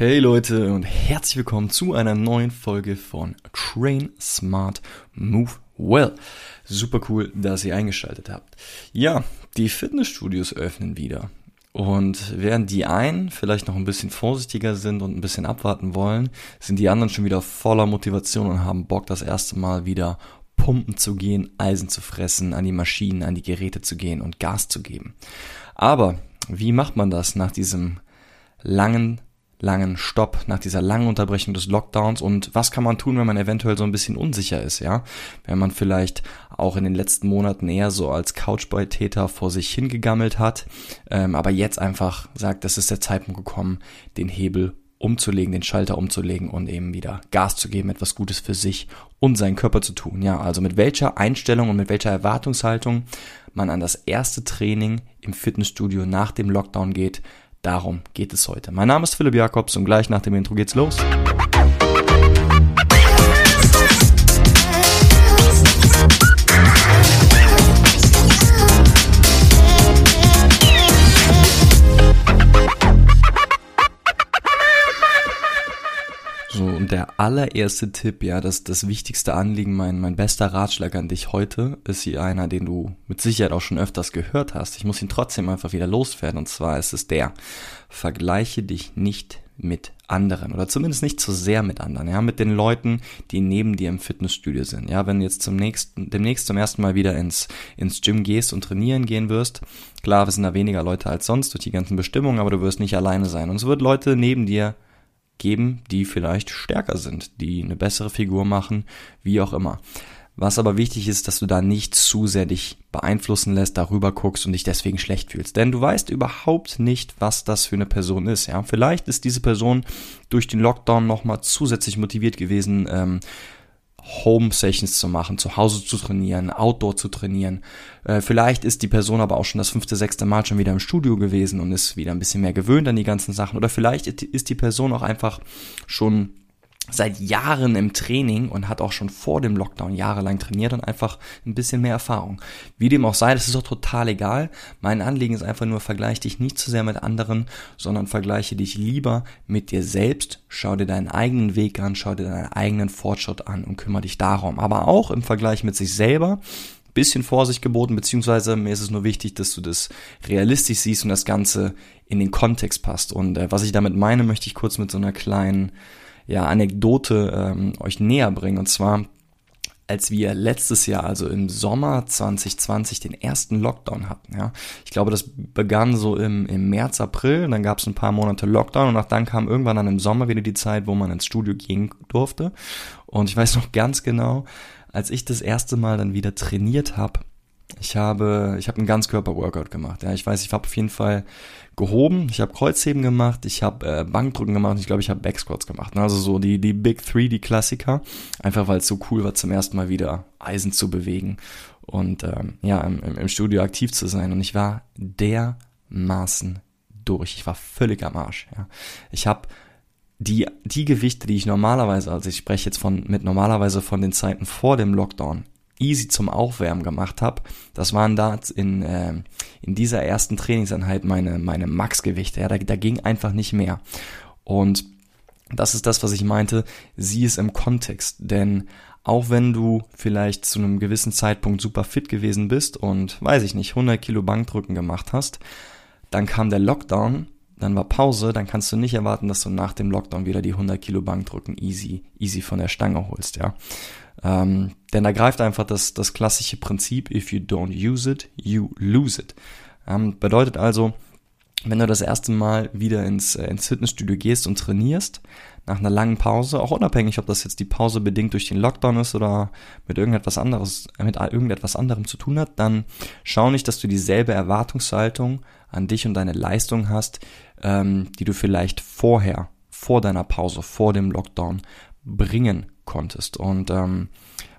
Hey Leute und herzlich willkommen zu einer neuen Folge von Train Smart Move Well. Super cool, dass ihr eingeschaltet habt. Ja, die Fitnessstudios öffnen wieder. Und während die einen vielleicht noch ein bisschen vorsichtiger sind und ein bisschen abwarten wollen, sind die anderen schon wieder voller Motivation und haben Bock, das erste Mal wieder pumpen zu gehen, Eisen zu fressen, an die Maschinen, an die Geräte zu gehen und Gas zu geben. Aber wie macht man das nach diesem langen langen Stopp, nach dieser langen Unterbrechung des Lockdowns und was kann man tun, wenn man eventuell so ein bisschen unsicher ist, ja? Wenn man vielleicht auch in den letzten Monaten eher so als Couchbeitäter vor sich hingegammelt hat, ähm, aber jetzt einfach sagt, das ist der Zeitpunkt gekommen, den Hebel umzulegen, den Schalter umzulegen und eben wieder Gas zu geben, etwas Gutes für sich und seinen Körper zu tun. Ja, also mit welcher Einstellung und mit welcher Erwartungshaltung man an das erste Training im Fitnessstudio nach dem Lockdown geht, Darum geht es heute. Mein Name ist Philipp Jakobs und gleich nach dem Intro geht's los. Der allererste Tipp, ja, das, das wichtigste Anliegen, mein, mein bester Ratschlag an dich heute, ist hier einer, den du mit Sicherheit auch schon öfters gehört hast. Ich muss ihn trotzdem einfach wieder loswerden. Und zwar ist es der, vergleiche dich nicht mit anderen oder zumindest nicht zu sehr mit anderen, ja, mit den Leuten, die neben dir im Fitnessstudio sind. Ja, wenn du jetzt zum nächsten, demnächst zum ersten Mal wieder ins, ins Gym gehst und trainieren gehen wirst, klar, wir sind da weniger Leute als sonst durch die ganzen Bestimmungen, aber du wirst nicht alleine sein. Und es wird Leute neben dir geben, die vielleicht stärker sind, die eine bessere Figur machen, wie auch immer. Was aber wichtig ist, dass du da nicht zu sehr dich beeinflussen lässt, darüber guckst und dich deswegen schlecht fühlst. Denn du weißt überhaupt nicht, was das für eine Person ist. Ja, vielleicht ist diese Person durch den Lockdown nochmal zusätzlich motiviert gewesen, ähm, Home-Sessions zu machen, zu Hause zu trainieren, Outdoor zu trainieren. Äh, vielleicht ist die Person aber auch schon das fünfte, sechste Mal schon wieder im Studio gewesen und ist wieder ein bisschen mehr gewöhnt an die ganzen Sachen. Oder vielleicht ist die Person auch einfach schon seit Jahren im Training und hat auch schon vor dem Lockdown jahrelang trainiert und einfach ein bisschen mehr Erfahrung. Wie dem auch sei, das ist auch total egal. Mein Anliegen ist einfach nur, vergleiche dich nicht zu sehr mit anderen, sondern vergleiche dich lieber mit dir selbst. Schau dir deinen eigenen Weg an, schau dir deinen eigenen Fortschritt an und kümmere dich darum. Aber auch im Vergleich mit sich selber bisschen Vorsicht geboten, beziehungsweise mir ist es nur wichtig, dass du das realistisch siehst und das Ganze in den Kontext passt. Und äh, was ich damit meine, möchte ich kurz mit so einer kleinen ja, Anekdote ähm, euch näher bringen. Und zwar, als wir letztes Jahr, also im Sommer 2020, den ersten Lockdown hatten. Ja, ich glaube, das begann so im, im März, April. Dann gab es ein paar Monate Lockdown und dann kam irgendwann dann im Sommer wieder die Zeit, wo man ins Studio gehen durfte. Und ich weiß noch ganz genau, als ich das erste Mal dann wieder trainiert habe, ich habe, ich habe einen Ganzkörper-Workout gemacht. Ja, ich weiß, ich habe auf jeden Fall gehoben, ich habe Kreuzheben gemacht, ich habe äh, Bankdrücken gemacht, ich glaube, ich habe Backsquats gemacht. Also so die die Big Three, die Klassiker, einfach weil es so cool war, zum ersten Mal wieder Eisen zu bewegen und ähm, ja im, im Studio aktiv zu sein. Und ich war dermaßen durch. Ich war völlig am Arsch. Ja. Ich habe die, die Gewichte, die ich normalerweise, also ich spreche jetzt von mit normalerweise von den Zeiten vor dem Lockdown, easy zum Aufwärmen gemacht habe, das waren da in, äh, in dieser ersten Trainingseinheit meine, meine Max-Gewichte. Ja, da, da ging einfach nicht mehr. Und das ist das, was ich meinte, sieh es im Kontext. Denn auch wenn du vielleicht zu einem gewissen Zeitpunkt super fit gewesen bist und, weiß ich nicht, 100 Kilo Bankdrücken gemacht hast, dann kam der Lockdown, dann war Pause, dann kannst du nicht erwarten, dass du nach dem Lockdown wieder die 100 Kilo Bankdrücken easy, easy von der Stange holst, ja. Ähm, denn da greift einfach das, das klassische Prinzip, if you don't use it, you lose it. Ähm, bedeutet also, wenn du das erste Mal wieder ins, äh, ins Fitnessstudio gehst und trainierst, nach einer langen Pause, auch unabhängig, ob das jetzt die Pause bedingt durch den Lockdown ist oder mit irgendetwas anderes, mit irgendetwas anderem zu tun hat, dann schau nicht, dass du dieselbe Erwartungshaltung an dich und deine Leistung hast, ähm, die du vielleicht vorher, vor deiner Pause, vor dem Lockdown bringen konntest. Und ähm,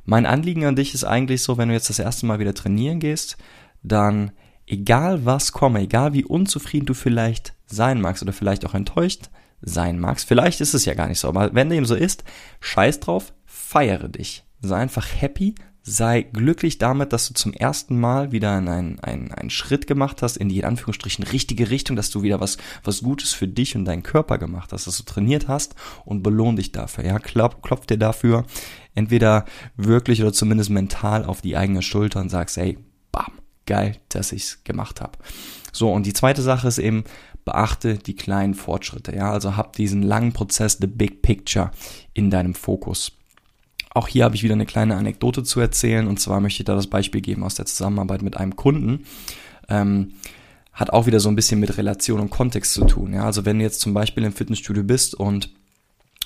mein Anliegen an dich ist eigentlich so, wenn du jetzt das erste Mal wieder trainieren gehst, dann egal was komme, egal wie unzufrieden du vielleicht sein magst oder vielleicht auch enttäuscht sein magst, vielleicht ist es ja gar nicht so, aber wenn dem so ist, scheiß drauf, feiere dich. Sei einfach happy, sei glücklich damit, dass du zum ersten Mal wieder einen, einen, einen Schritt gemacht hast in die in Anführungsstrichen richtige Richtung, dass du wieder was, was Gutes für dich und deinen Körper gemacht hast, dass du trainiert hast und belohn dich dafür. Ja, klopf, klopf dir dafür entweder wirklich oder zumindest mental auf die eigene Schulter und sagst, ey, bam, geil, dass ich's gemacht habe. So, und die zweite Sache ist eben, beachte die kleinen Fortschritte. Ja, also hab diesen langen Prozess, the big picture in deinem Fokus. Auch hier habe ich wieder eine kleine Anekdote zu erzählen und zwar möchte ich da das Beispiel geben aus der Zusammenarbeit mit einem Kunden. Ähm, hat auch wieder so ein bisschen mit Relation und Kontext zu tun. Ja, also wenn du jetzt zum Beispiel im Fitnessstudio bist und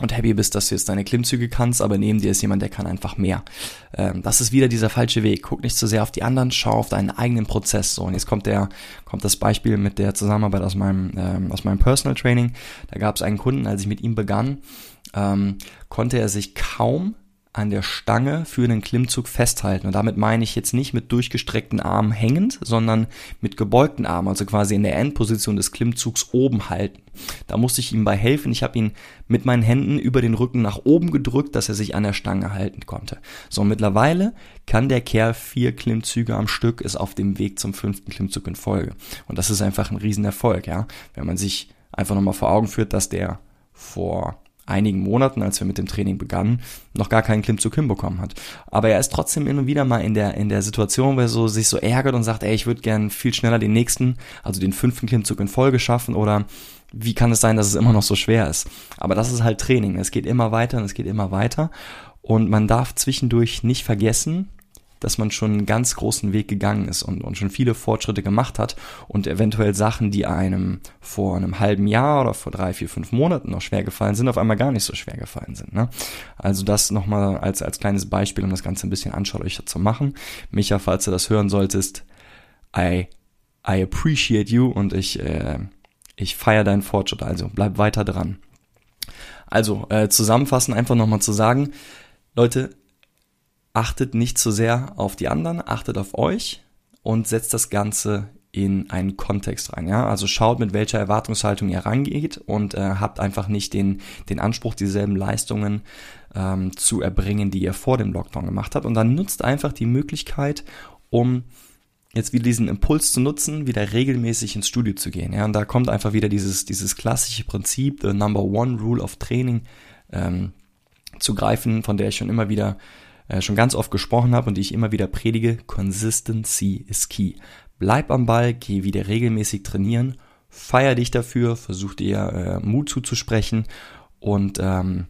und happy bist, dass du jetzt deine Klimmzüge kannst, aber neben dir ist jemand, der kann einfach mehr. Ähm, das ist wieder dieser falsche Weg. Guck nicht zu so sehr auf die anderen, schau auf deinen eigenen Prozess. So, und jetzt kommt der, kommt das Beispiel mit der Zusammenarbeit aus meinem, ähm, aus meinem Personal Training. Da gab es einen Kunden, als ich mit ihm begann, ähm, konnte er sich kaum an der Stange für einen Klimmzug festhalten. Und damit meine ich jetzt nicht mit durchgestreckten Armen hängend, sondern mit gebeugten Armen, also quasi in der Endposition des Klimmzugs oben halten. Da musste ich ihm bei helfen. Ich habe ihn mit meinen Händen über den Rücken nach oben gedrückt, dass er sich an der Stange halten konnte. So, mittlerweile kann der Kerl vier Klimmzüge am Stück, ist auf dem Weg zum fünften Klimmzug in Folge. Und das ist einfach ein Riesenerfolg, ja. Wenn man sich einfach nochmal vor Augen führt, dass der vor einigen Monaten, als wir mit dem Training begannen, noch gar keinen Klimmzug hinbekommen hat. Aber er ist trotzdem immer wieder mal in der, in der Situation, wo er so, sich so ärgert und sagt, ey, ich würde gern viel schneller den nächsten, also den fünften Klimmzug in Folge schaffen oder wie kann es sein, dass es immer noch so schwer ist? Aber das ist halt Training. Es geht immer weiter und es geht immer weiter. Und man darf zwischendurch nicht vergessen, dass man schon einen ganz großen Weg gegangen ist und, und schon viele Fortschritte gemacht hat und eventuell Sachen, die einem vor einem halben Jahr oder vor drei, vier, fünf Monaten noch schwer gefallen sind, auf einmal gar nicht so schwer gefallen sind. Ne? Also das nochmal als, als kleines Beispiel, um das Ganze ein bisschen anschaulicher zu machen. Micha, falls du das hören solltest, I, I appreciate you und ich, äh, ich feiere deinen Fortschritt, also bleib weiter dran. Also, äh, zusammenfassen, einfach nochmal zu sagen, Leute, achtet nicht zu sehr auf die anderen, achtet auf euch und setzt das Ganze in einen Kontext rein. Ja? Also schaut, mit welcher Erwartungshaltung ihr rangeht und äh, habt einfach nicht den, den Anspruch, dieselben Leistungen ähm, zu erbringen, die ihr vor dem Lockdown gemacht habt. Und dann nutzt einfach die Möglichkeit, um jetzt wieder diesen Impuls zu nutzen, wieder regelmäßig ins Studio zu gehen. Ja, und da kommt einfach wieder dieses, dieses klassische Prinzip, the number one rule of Training, ähm, zu greifen, von der ich schon immer wieder äh, schon ganz oft gesprochen habe und die ich immer wieder predige, Consistency is key. Bleib am Ball, geh wieder regelmäßig trainieren, feier dich dafür, versuch dir äh, Mut zuzusprechen und ähm,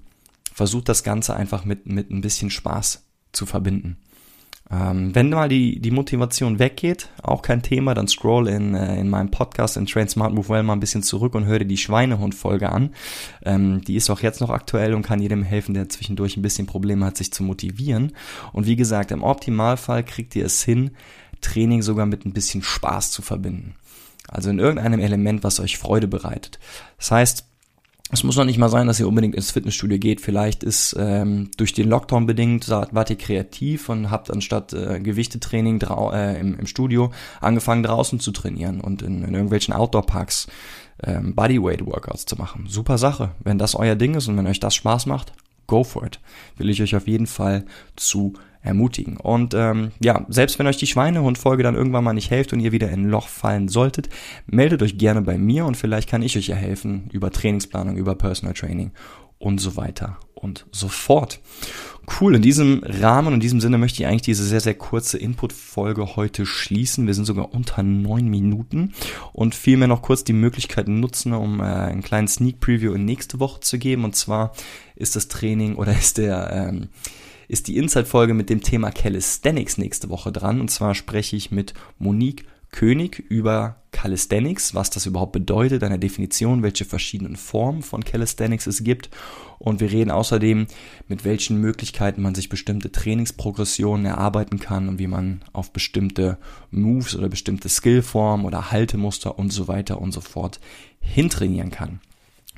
versuch das Ganze einfach mit, mit ein bisschen Spaß zu verbinden. Ähm, wenn mal die, die Motivation weggeht, auch kein Thema, dann scroll in, äh, in meinem Podcast in Train Smart Move Well mal ein bisschen zurück und hör dir die Schweinehund-Folge an. Ähm, die ist auch jetzt noch aktuell und kann jedem helfen, der zwischendurch ein bisschen Probleme hat, sich zu motivieren. Und wie gesagt, im Optimalfall kriegt ihr es hin, Training sogar mit ein bisschen Spaß zu verbinden. Also in irgendeinem Element, was euch Freude bereitet. Das heißt, es muss noch nicht mal sein, dass ihr unbedingt ins Fitnessstudio geht. Vielleicht ist ähm, durch den Lockdown bedingt, wart ihr kreativ und habt anstatt äh, Gewichtetraining äh, im, im Studio angefangen draußen zu trainieren und in, in irgendwelchen Outdoor-Parks ähm, Bodyweight-Workouts zu machen. Super Sache. Wenn das euer Ding ist und wenn euch das Spaß macht, go for it. Will ich euch auf jeden Fall zu ermutigen. Und ähm, ja, selbst wenn euch die Schweinehund-Folge dann irgendwann mal nicht hilft und ihr wieder in ein Loch fallen solltet, meldet euch gerne bei mir und vielleicht kann ich euch ja helfen über Trainingsplanung, über Personal Training und so weiter und so fort. Cool, in diesem Rahmen und in diesem Sinne möchte ich eigentlich diese sehr, sehr kurze Input-Folge heute schließen. Wir sind sogar unter neun Minuten und vielmehr noch kurz die Möglichkeit nutzen, um äh, einen kleinen Sneak Preview in nächste Woche zu geben. Und zwar ist das Training oder ist der ähm, ist die Inside-Folge mit dem Thema Calisthenics nächste Woche dran. Und zwar spreche ich mit Monique König über Calisthenics, was das überhaupt bedeutet, eine Definition, welche verschiedenen Formen von Calisthenics es gibt. Und wir reden außerdem, mit welchen Möglichkeiten man sich bestimmte Trainingsprogressionen erarbeiten kann und wie man auf bestimmte Moves oder bestimmte Skillformen oder Haltemuster und so weiter und so fort hintrainieren kann.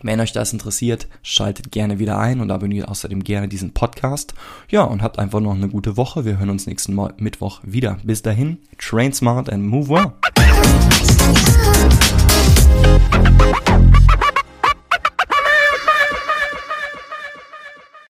Wenn euch das interessiert, schaltet gerne wieder ein und abonniert außerdem gerne diesen Podcast. Ja, und habt einfach noch eine gute Woche. Wir hören uns nächsten Mal Mittwoch wieder. Bis dahin, train smart and move well.